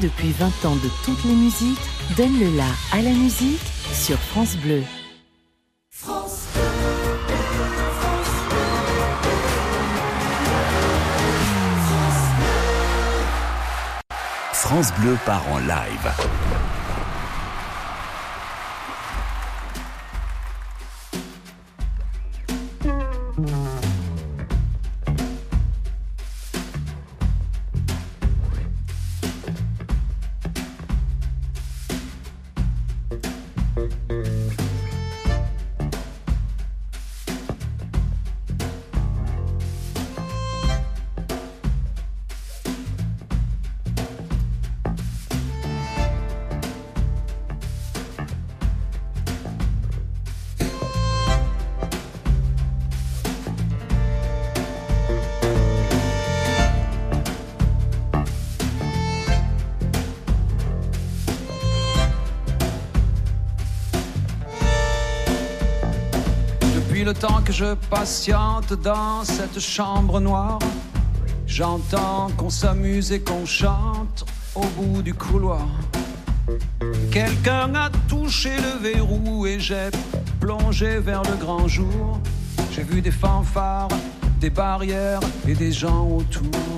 Depuis 20 ans de toutes les musiques, donne le la à la musique sur France Bleu. France France Bleu part en live. Je patiente dans cette chambre noire. J'entends qu'on s'amuse et qu'on chante au bout du couloir. Quelqu'un a touché le verrou et j'ai plongé vers le grand jour. J'ai vu des fanfares, des barrières et des gens autour.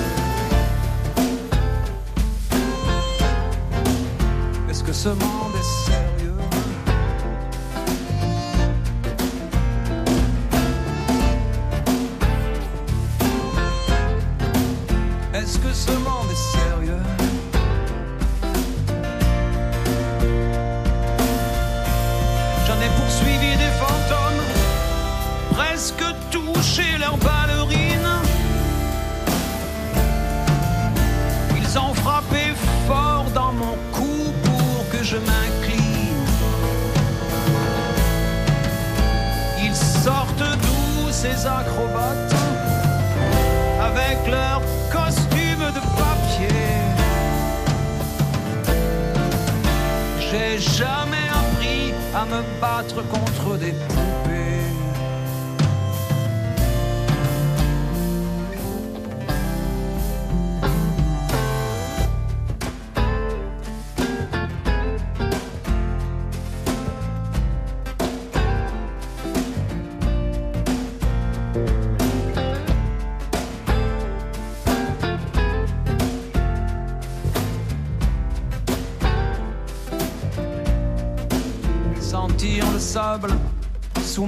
Ce monde est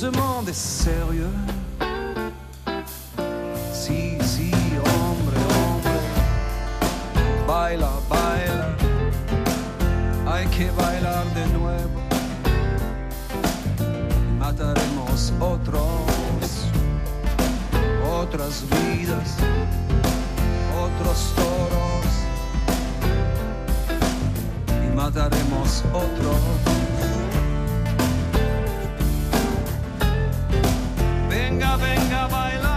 se monde sérieux. Si, si, hombre, hombre, baila, baila, hay que bailar de nuevo. Mataremos otros, otras vidas, otros toros. Y mataremos otros. nothing dabei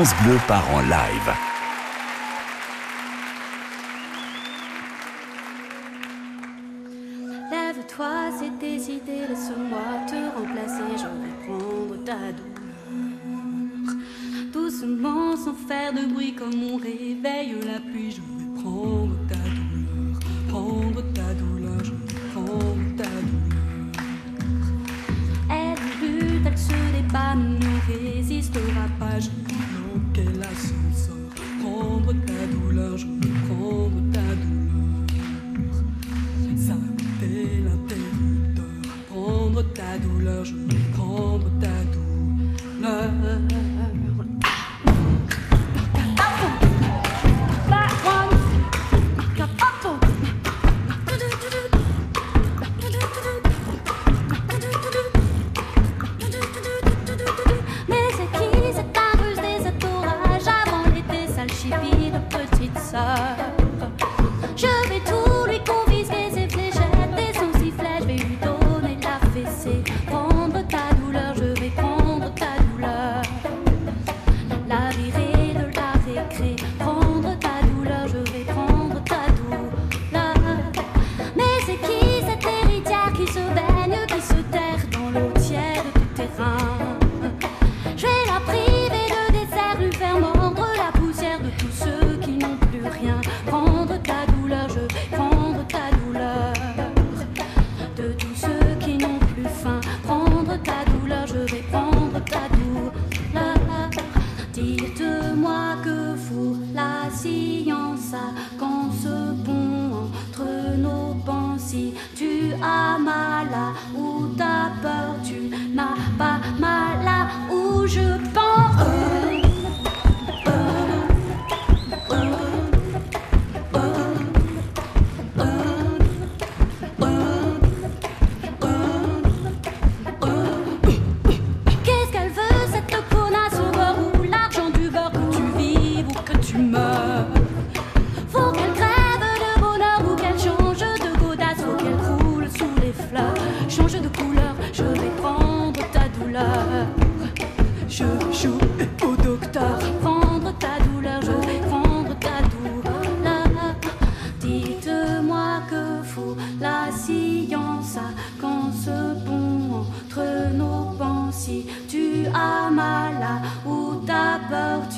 France Bleu part en live.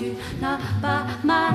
tu n'as pas mal.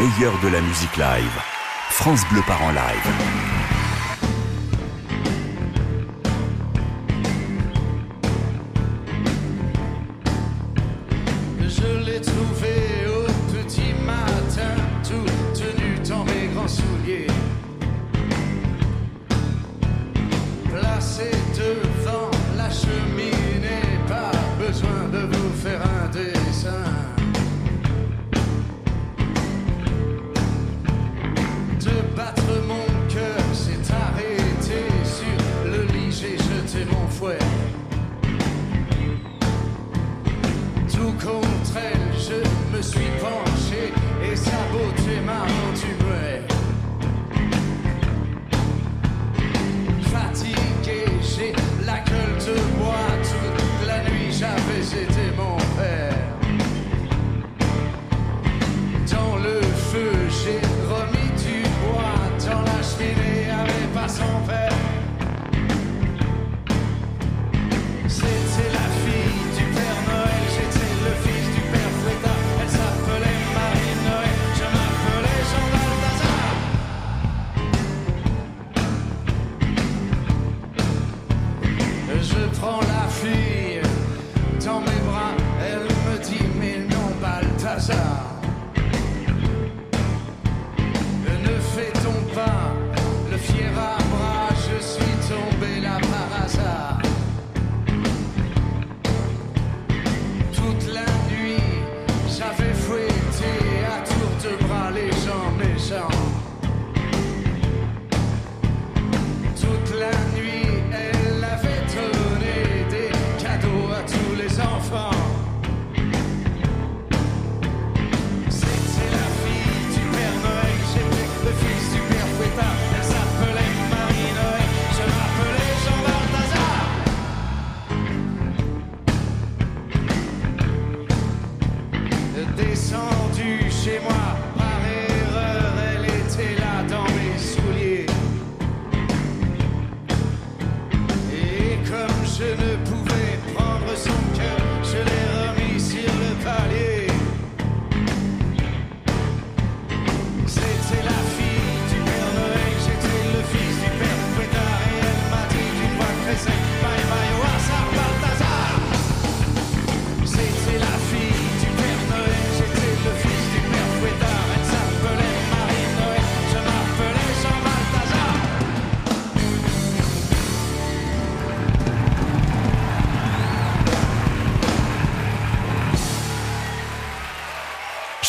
Meilleur de la musique live. France Bleu part en live.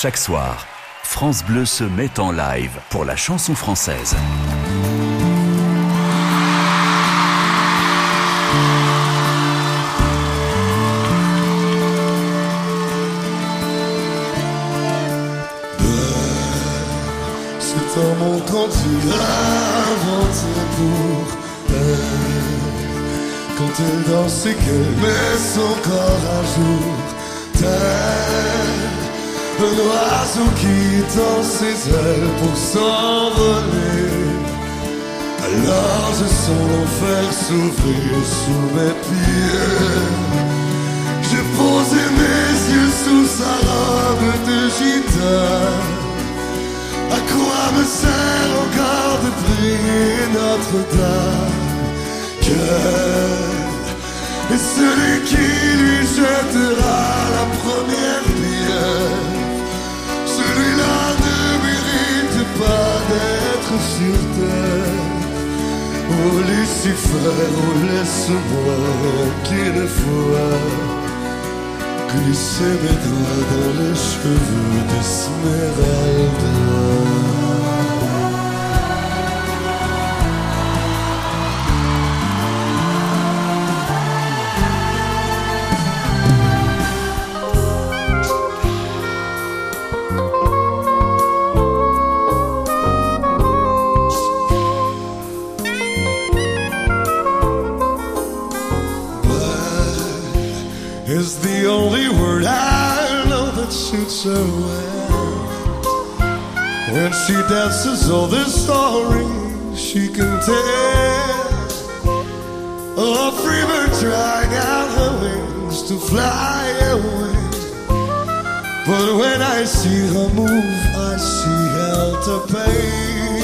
Chaque soir, France Bleu se met en live pour la chanson française. C'est un monde entier inventé pour. Quand elle danse et qu'elle met son corps à jour, un oiseau qui tend ses ailes pour s'envoler. Alors je sens l'enfer s'ouvrir sous mes pieds. J'ai posé mes yeux sous sa robe de gitane. À quoi me sert encore de prier Notre-Dame? Quel est celui qui lui jettera la première pierre? D'être sur terre. Oh Lucifer, oh laisse-moi qu'une fois Glisser mes doigts dans les cheveux d'Esmeralda suits her well. When she dances, all the stories she can tell. A free bird tried out her wings to fly away. But when I see her move, I see hell to pay.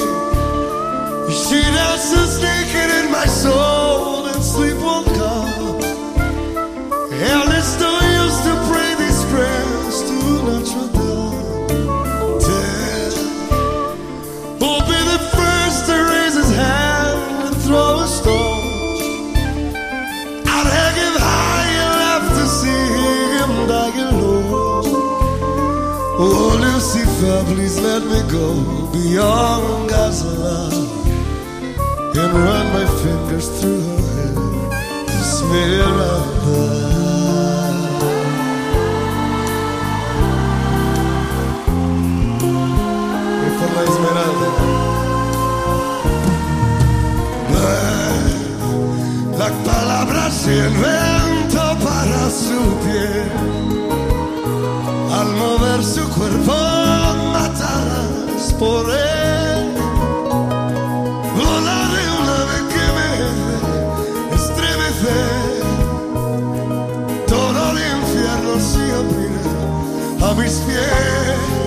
She dances naked in my soul. Oh, Lucifer, please let me go beyond God's and run my fingers through her hair to smell of love. Las palabras y el viento para su piel. al mover su cuerpo matarás por él. Volaré una vez que me estremecer, todo el infierno se abrirá a mis pies.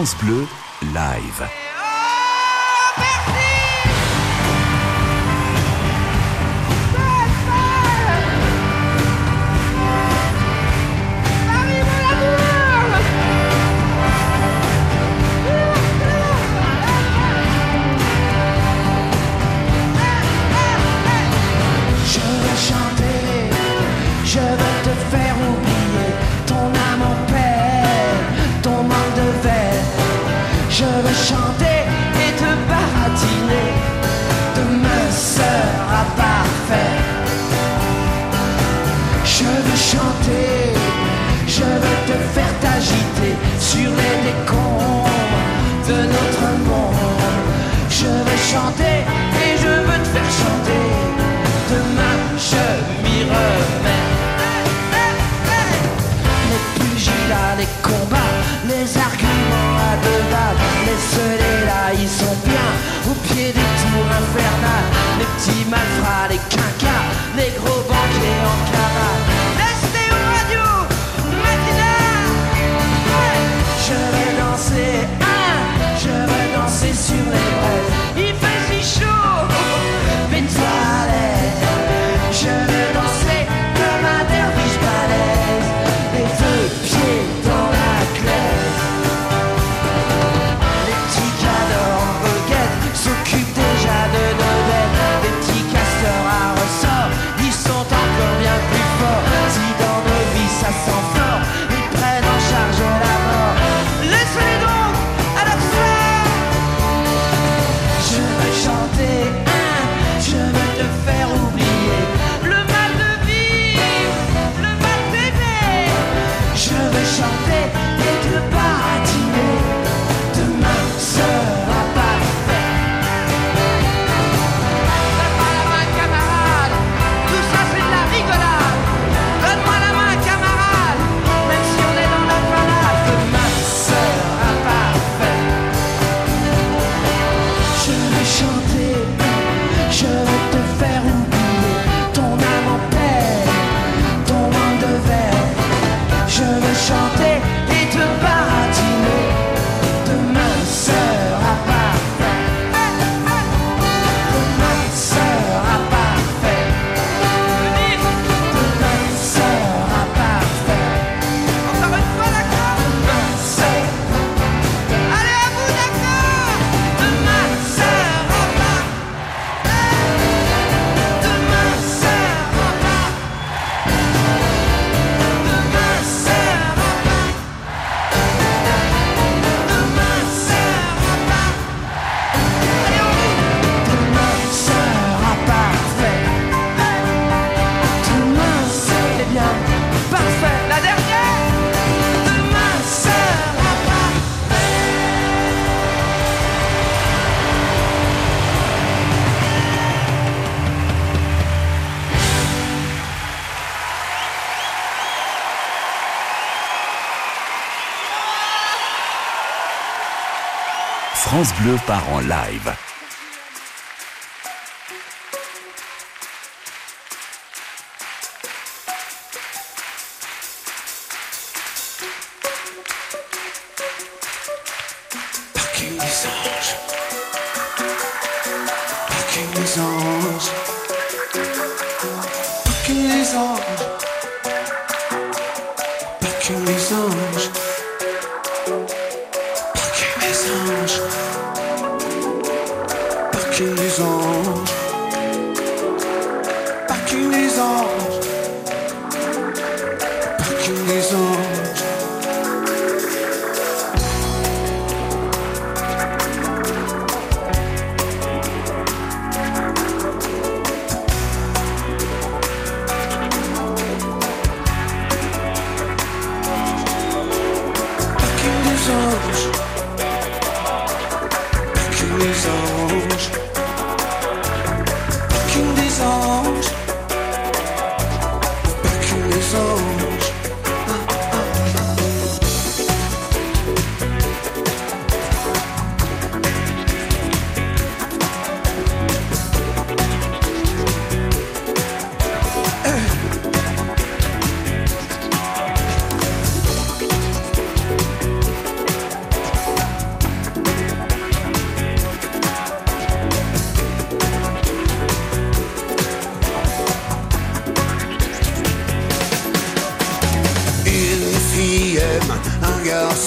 France Bleu, live. sur les décombres de notre monde. Je veux chanter et je veux te faire chanter. Demain, je m'y remets. Les pugilats, les combats, les arguments à deux balles, les seuls là, ils sont bien au pied des tours infernales. Les petits malfrats, les Bleu part en live. you arms.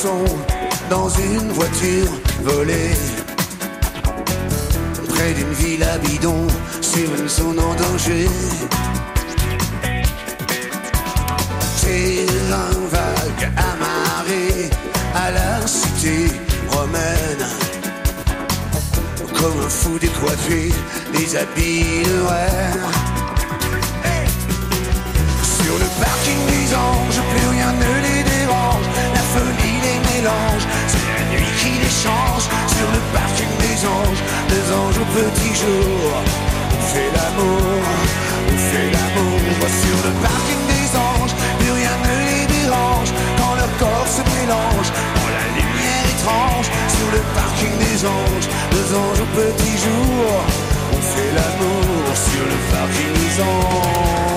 Un dans une voiture volée. Près d'une ville à bidon, zone en danger. Terrain vague amarré à la cité romaine. Comme un fou décoiffé, des habits. Sur le parking des anges, plus rien ne les dérange. La folie les c'est la nuit qui les change. Sur le parking des anges, des anges au petit jour. On fait l'amour, on fait l'amour. Sur le parking des anges, plus rien ne les dérange. Quand leur corps se mélange, dans la lumière étrange. Sur le parking des anges, des anges au petit jour. On fait l'amour sur le parking des anges.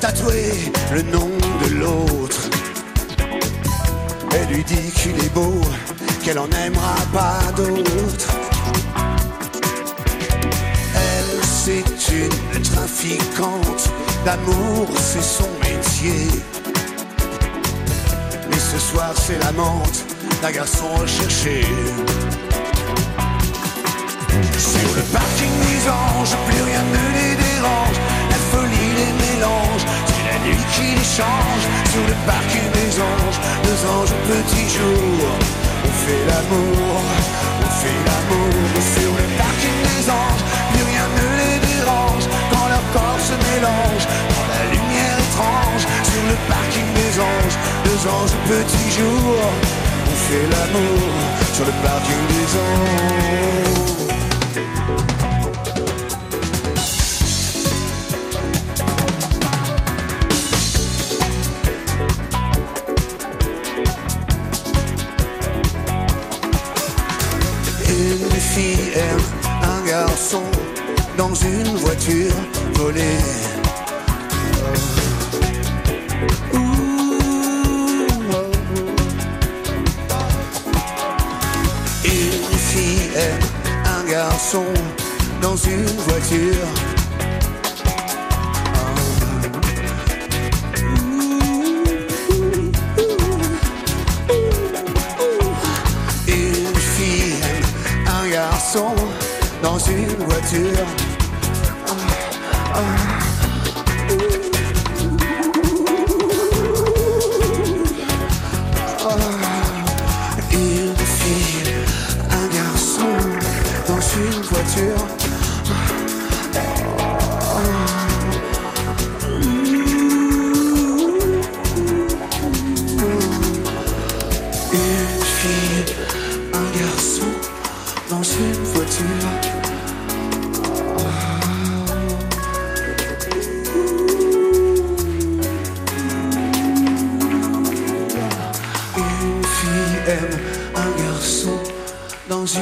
Tatoué le nom de l'autre. Elle lui dit qu'il est beau, qu'elle en aimera pas d'autre. Elle, c'est une trafiquante d'amour, c'est son métier. Mais ce soir, c'est l'amante d'un garçon recherché. Sur le parking des plus rien ne les dérange. C'est la nuit qui les change. Sur le parking des anges, deux anges au petit jour. On fait l'amour, on fait l'amour. Sur le parking des anges, plus rien ne les dérange. Quand leur corps se mélange, dans la lumière étrange. Sur le parking des anges, deux anges au petit jour. On fait l'amour sur le parking des anges. Un garçon dans une voiture volée. Une fille aime un garçon dans une voiture. Voiture.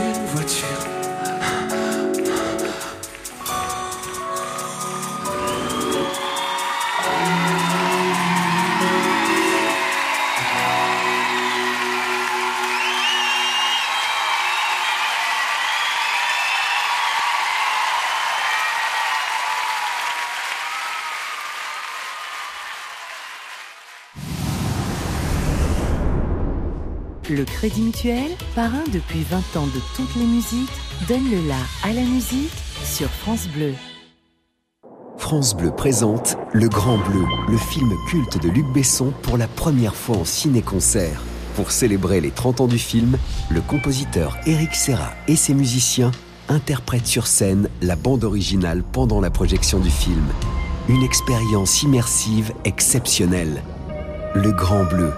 Une voiture. Le Crédit Mutuel, parrain depuis 20 ans de toutes les musiques, donne le la à la musique sur France Bleu. France Bleu présente Le Grand Bleu, le film culte de Luc Besson pour la première fois en ciné-concert. Pour célébrer les 30 ans du film, le compositeur Eric Serra et ses musiciens interprètent sur scène la bande originale pendant la projection du film. Une expérience immersive exceptionnelle. Le Grand Bleu,